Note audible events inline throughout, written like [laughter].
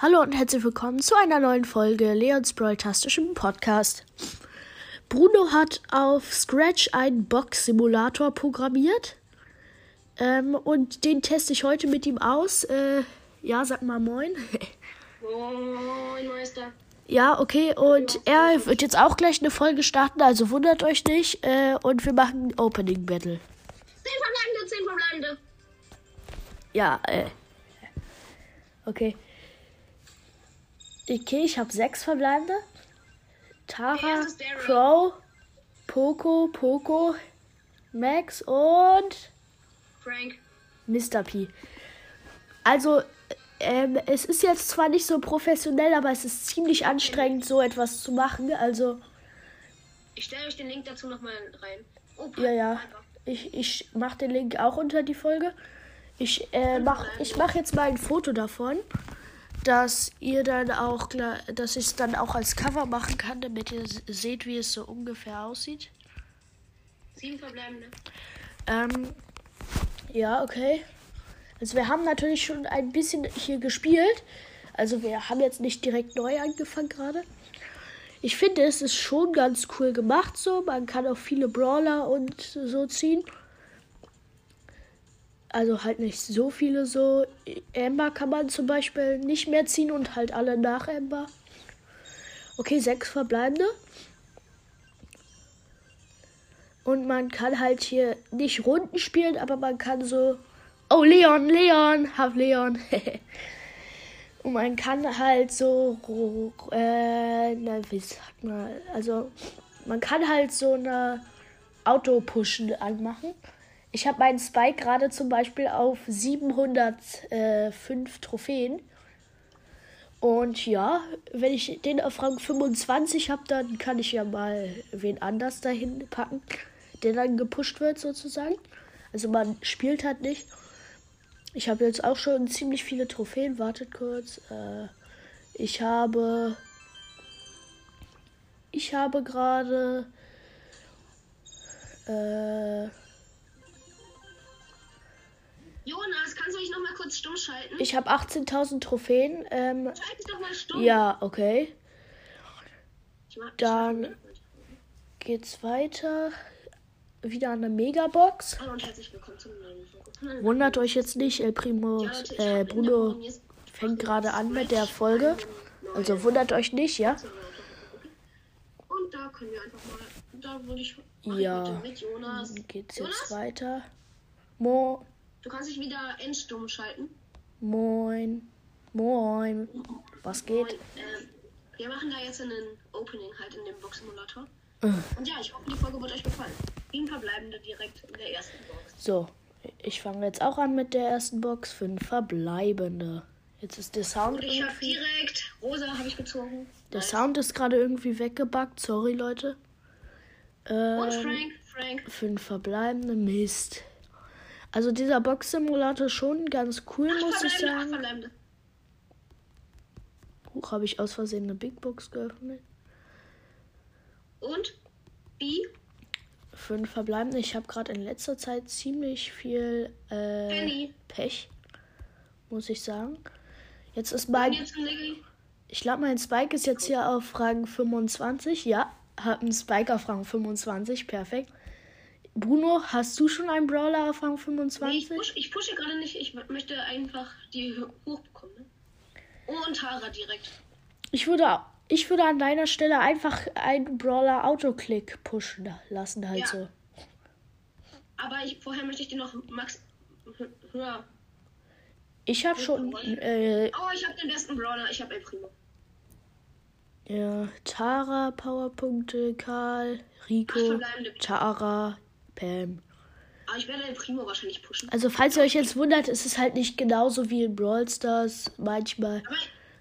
Hallo und herzlich willkommen zu einer neuen Folge Leons Brawl-tastischem Podcast. Bruno hat auf Scratch einen Box-Simulator programmiert. Ähm, und den teste ich heute mit ihm aus. Äh, ja, sag mal moin. Moin, Meister. Ja, okay, und er wird jetzt auch gleich eine Folge starten, also wundert euch nicht. Äh, und wir machen ein Opening Battle. Zehn verbleibende, zehn verbleibende. Ja, äh. Okay. Okay, ich habe sechs verbleibende. Tara. Crow, Poco, Poco, Max und Frank. Mr. P. Also, ähm, es ist jetzt zwar nicht so professionell, aber es ist ziemlich anstrengend, so etwas zu machen. Also, Ich stelle euch den Link dazu nochmal rein. Oh, ja, ja. einfach. Ich, ich mache den Link auch unter die Folge. Ich äh, mach, ich mach jetzt mal ein Foto davon, dass ihr dann auch, dass ich es dann auch als Cover machen kann, damit ihr seht, wie es so ungefähr aussieht. Sieben verbleibende. Ähm, ja, okay. Also wir haben natürlich schon ein bisschen hier gespielt. Also wir haben jetzt nicht direkt neu angefangen gerade. Ich finde, es ist schon ganz cool gemacht so. Man kann auch viele Brawler und so ziehen. Also halt nicht so viele so. Amber kann man zum Beispiel nicht mehr ziehen und halt alle nach Amber. Okay, sechs verbleibende. Und man kann halt hier nicht Runden spielen, aber man kann so. Oh, Leon, Leon, hab Leon. [laughs] Und man kann halt so. Äh, na, wie sagt man? Also, man kann halt so eine Auto-Pushen anmachen. Ich habe meinen Spike gerade zum Beispiel auf 705 Trophäen. Und ja, wenn ich den auf Rang 25 habe, dann kann ich ja mal wen anders dahin packen, der dann gepusht wird sozusagen. Also man spielt halt nicht. Ich habe jetzt auch schon ziemlich viele Trophäen. Wartet kurz. Äh, ich habe. Ich habe gerade. Äh, Jonas, kannst du dich nochmal kurz stumm schalten? ich habe 18.000 Trophäen. Ähm, Schalte dich doch mal stumm. ja, okay. Dann- Geht's weiter. Wieder eine Megabox. Hallo und herzlich willkommen zum neuen. Wundert euch jetzt nicht, El Primo, äh, der Bruno fängt gerade an mit der Folge. Also wundert euch nicht, ja? Und da können wir einfach mal. Da würde ich. Ja. Mit Jonas. Geht's jetzt weiter? Mo, Du kannst dich wieder endstumm schalten. moin, moin. Was geht? Und, ähm, wir machen da jetzt einen Opening halt in dem Box-Simulator. Äh. Und ja, ich hoffe, die Folge wird euch gefallen. Sieben verbleibende direkt in der ersten Box. So, ich fange jetzt auch an mit der ersten Box. Fünf verbleibende. Jetzt ist der Sound Und ich habe direkt rosa habe ich gezogen. Der Nice. Sound ist gerade irgendwie weggebackt. Sorry, Leute. Und Ähm, Frank, Frank. fünf verbleibende Mist. Also dieser Box-Simulator schon ganz cool, Acht muss ich sagen. verbleibende. Huch, habe ich aus Versehen eine Big Box geöffnet. Und B. Fünf verbleibende. Ich habe gerade in letzter Zeit ziemlich viel äh. Pech, muss ich sagen. Jetzt ist mein, ich glaube, mein Spike ist jetzt hier auf Rang 25. Ja, hab einen Spike auf Rang 25. Perfekt. Bruno, hast du schon einen Brawler auf Rang Nee, ich, 25? push, ich pushe gerade nicht. Ich möchte einfach die hochbekommen. Ne? Und Tara direkt. Ich würde, ich würde an deiner Stelle einfach einen Brawler Autoclick pushen lassen, halt Ja. so. Aber ich, vorher möchte ich den noch Max hö- höher. Ich habe schon äh, Oh, ich habe den besten Brawler. Ich habe El Primo. ja, Tara, Powerpunkte, Karl, Rico. Tara, Pam. Aber ich werde El Primo wahrscheinlich pushen. Also falls ihr euch jetzt wundert, ist es halt nicht genauso wie in Brawl Stars manchmal. Aber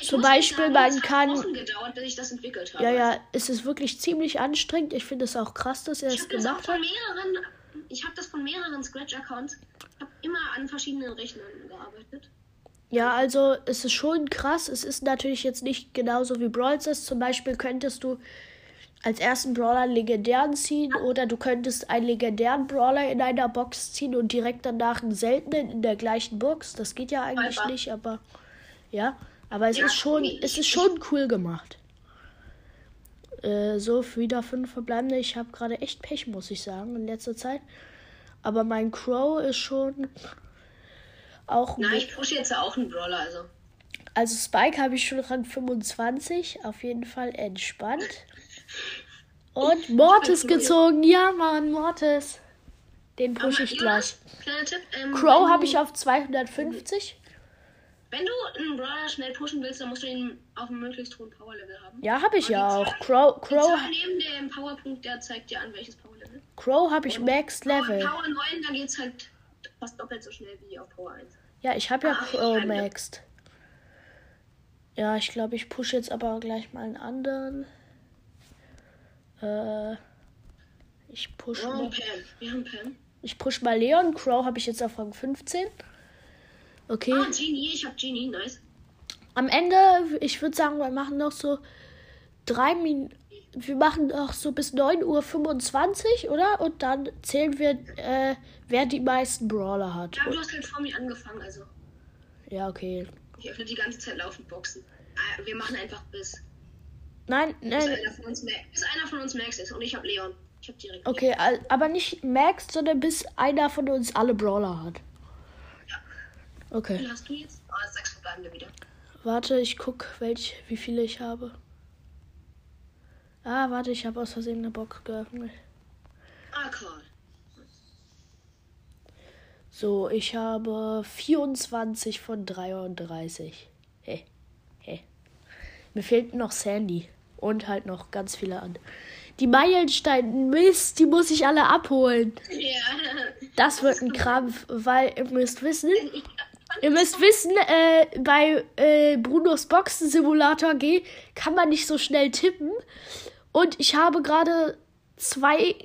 Zum euch Beispiel, sagen, man es hat kann- Wochen gedauert, bis ich das entwickelt habe. Ja, ja, es ist wirklich ziemlich anstrengend. Ich finde es auch krass, dass er es das gemacht hat. mehreren. Ich habe das von mehreren Scratch-Accounts. Ich habe immer an verschiedenen Rechnern gearbeitet. Ja, also es ist schon krass. Es ist natürlich jetzt nicht genauso wie Brawl Stars. Zum Beispiel könntest du als ersten Brawler einen legendären ziehen oder du könntest einen legendären Brawler in einer Box ziehen und direkt danach einen seltenen in der gleichen Box. Das geht ja eigentlich Viper. nicht, aber ja. Aber es Ja, ist schon, es ist schon cool gemacht. Äh, so, wieder fünf verbleibende. Ich habe gerade echt Pech, muss ich sagen, in letzter Zeit. Aber mein Crow ist schon auch. Mit- ich pushe jetzt auch einen Brawler, also. Also Spike habe ich schon Rang 25. Auf jeden Fall entspannt. [laughs] Und Mortis gezogen. Ja, Mann, Mortis. Den pushe ich gleich. Kleiner Tipp. Ähm, Crow habe ich auf 250. Wenn du einen Brawler schnell pushen willst, dann musst du ihn auf einem möglichst hohen Power-Level haben. Ja, habe ich ja auch. Zahl- Crow, Die Crow, Zahl neben dem Powerpunkt, der zeigt dir an, welches Power-Level. Crow habe ich Max Level. Power 9, da geht's halt fast doppelt so schnell wie auf Power 1. Ja, ich habe ja Ah, Crow maxed. Ja, ich glaube, ich pushe jetzt aber gleich mal einen anderen. Äh, ich push Oh, mal, Pam. Wir haben Pam. ich push mal Leon. Crow habe ich jetzt auf Rang 15. Okay. Ah, Genie. Ich hab Genie. Nice. Am Ende, ich würde sagen, wir machen noch so drei Minuten. Wir machen noch so bis 9.25 Uhr, oder? Und dann zählen wir, äh, wer die meisten Brawler hat. Ja, du hast halt vor mir angefangen, also. Ja, okay. Ich öffne die ganze Zeit laufend Boxen. Ah, Wir machen einfach bis, Nein, bis, nein. einer, von uns, bis einer von uns Max ist. Und ich hab Leon. Ich hab direkt. Okay, al- aber nicht Max, sondern bis einer von uns alle Brawler hat. Ja. Wie Okay. viel hast du jetzt? Ah, sechs verbleibende wieder. Warte, ich guck, welch, wie viele ich habe. Ah, warte, ich habe aus Versehen eine Box geöffnet. Ah, Karl. So, ich habe 24 von 33. Hey, hey. Mir fehlt noch Sandy. Und halt noch ganz viele an. Die Meilensteine, Mist, die muss ich alle abholen. Ja. Das wird ein Krampf, weil ihr müsst wissen, Ihr müsst wissen, äh, bei äh, Brunos Boxen-Simulator G kann man nicht so schnell tippen. Und ich habe gerade zwei-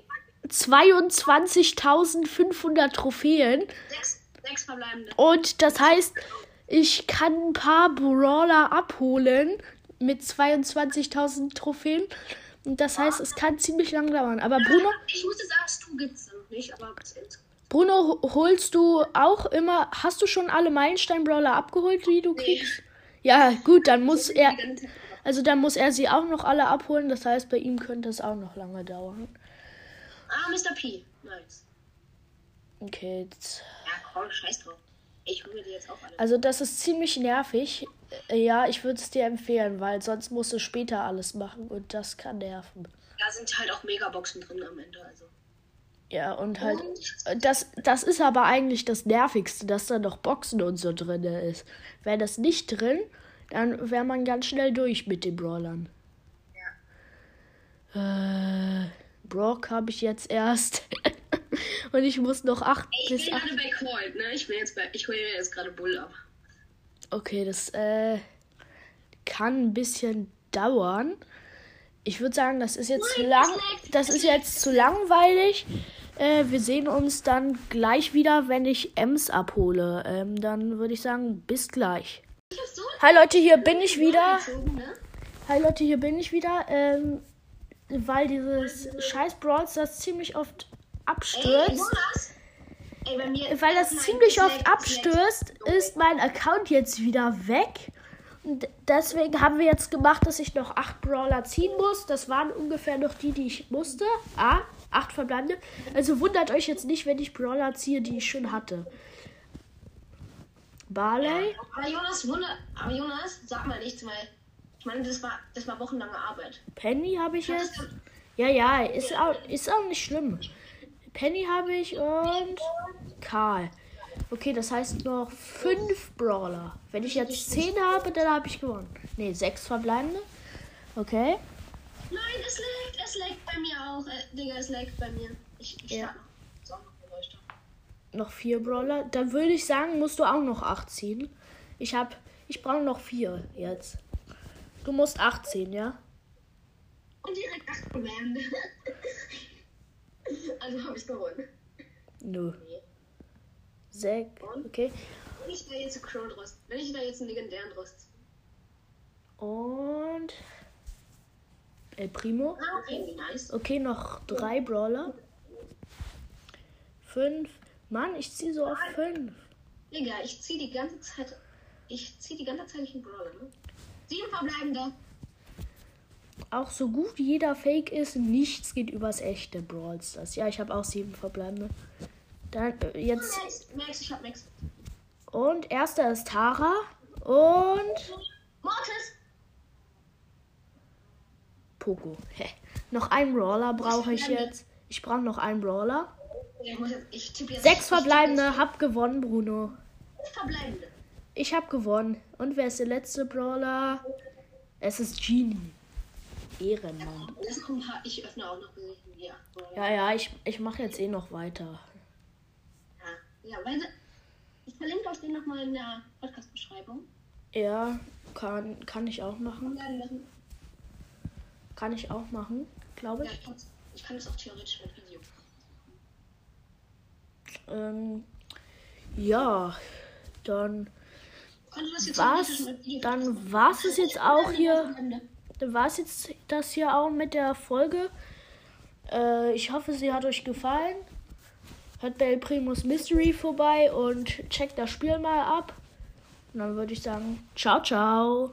22.500 Trophäen. sechs, sechs verbleibende. Und das heißt, ich kann ein paar Brawler abholen mit 22.000 Trophäen. Und das heißt, es kann ziemlich lang dauern. Aber Bruno, Ich musste sagen, Stu gibt's noch nicht, aber. Bruno, holst du auch immer, hast du schon alle Meilenstein-Brawler abgeholt, die du kriegst? Ja, gut, dann muss er, also dann muss er sie auch noch alle abholen. Das heißt, bei ihm könnte es auch noch lange dauern. Ah, Mr. P. Nice. Okay, jetzt. Ja, komm, scheiß drauf. Ich hole mir die jetzt auch alle. also das ist ziemlich nervig. Äh, Ja, ich würde es dir empfehlen, weil sonst musst du später alles machen und das kann nerven. Da sind halt auch Megaboxen drin am Ende, also. Ja, und halt, Und das, das ist aber eigentlich das Nervigste, dass da noch Boxen und so drin ist. Wäre das nicht drin, dann wäre man ganz schnell durch mit den Brawlern. Äh, Brock habe ich jetzt erst. [laughs] [laughs] und ich muss noch acht Ich bis bin acht. gerade bei Colt, ne? Ich bin jetzt bei. Ich hole mir jetzt gerade Bull ab. Okay, das äh, kann ein bisschen dauern. Ich würde sagen, das ist jetzt zu Nein, lang. es leckt, Das ist jetzt zu langweilig. Äh, wir sehen uns dann gleich wieder, wenn ich Ems abhole. Ähm, dann würde ich sagen, bis gleich. Ich Hi Leute, hier bin ich wieder. ne? Hi Leute, hier bin ich wieder. Ähm, weil dieses scheiß Brawl Stars ziemlich oft abstürzt. Ey, mir. Weil das ziemlich oft abstürzt, ist mein Account jetzt wieder weg. Und deswegen haben wir jetzt gemacht, dass ich noch acht Brawler ziehen muss. Das waren ungefähr noch die, die ich musste. Ah, acht verbleibende. Also wundert euch jetzt nicht, wenn ich Brawler ziehe, die ich schon hatte. Barley. Aber Jonas, Wunder. Aber Jonas, sag mal nichts, weil. Ich meine, das war, das war wochenlange Arbeit. Penny habe ich jetzt. Ja, ja, ist auch, ist auch nicht schlimm. Penny habe ich und Karl. Okay, das heißt noch fünf Brawler. Wenn ich jetzt zehn habe, dann habe ich gewonnen. Ne, sechs verbleibende. Okay. Nein, es leckt, es leckt bei mir auch. Äh, Digga, es leckt bei mir. Ich, ich Ja. noch. So, noch vier Brawler. Dann würde ich sagen, musst du auch noch acht ziehen. Ich habe, ich brauche noch vier jetzt. Du musst 18, ja? Und direkt 8 Command. [laughs] [laughs] also habe ich gewonnen. Nö. Sechs. Okay. Wenn ich da jetzt einen Crow draus. Wenn ich da jetzt einen legendären draus. Und El Primo. Ah, okay, nice. Okay, noch drei Brawler. Fünf. Mann, ich ziehe so auf fünf. Digga, ich ziehe die ganze Zeit. Ich ziehe die ganze Zeit nicht einen Brawler, ne? Sieben verbleibende. Auch so gut jeder Fake ist, nichts geht übers echte Brawl Stars. Ja, ich habe auch sieben verbleibende. Dann äh, jetzt. Max, Max, ich hab Max. Und erster ist Tara. Und Mortis. Poco. Hä. Noch einen Brawler brauche ich jetzt. Ich brauche noch einen Brawler. Sechs verbleibende, hab gewonnen, Bruno. verbleibende. Ich hab gewonnen. Und wer ist der letzte Brawler? Es ist Genie. Ehrenmann. Lass noch ein paar. Ich öffne auch noch. Ja, Ja, ja, ich, ich mache jetzt eh noch weiter. ja, ja weil ich verlinke euch den nochmal in der Podcast-Beschreibung. Ja, kann, kann ich auch machen. Kann ich auch machen, glaube Ja, ich. ich kann's- ich kann es auch theoretisch mit Video. Ähm, ja, dann das Was? Dann war's es jetzt auch hier. Dann war es jetzt das hier auch mit der Folge. Äh, ich hoffe, sie hat euch gefallen. Hört bei El Primus Mystery vorbei und checkt das Spiel mal ab. Und dann würde ich sagen, ciao, ciao.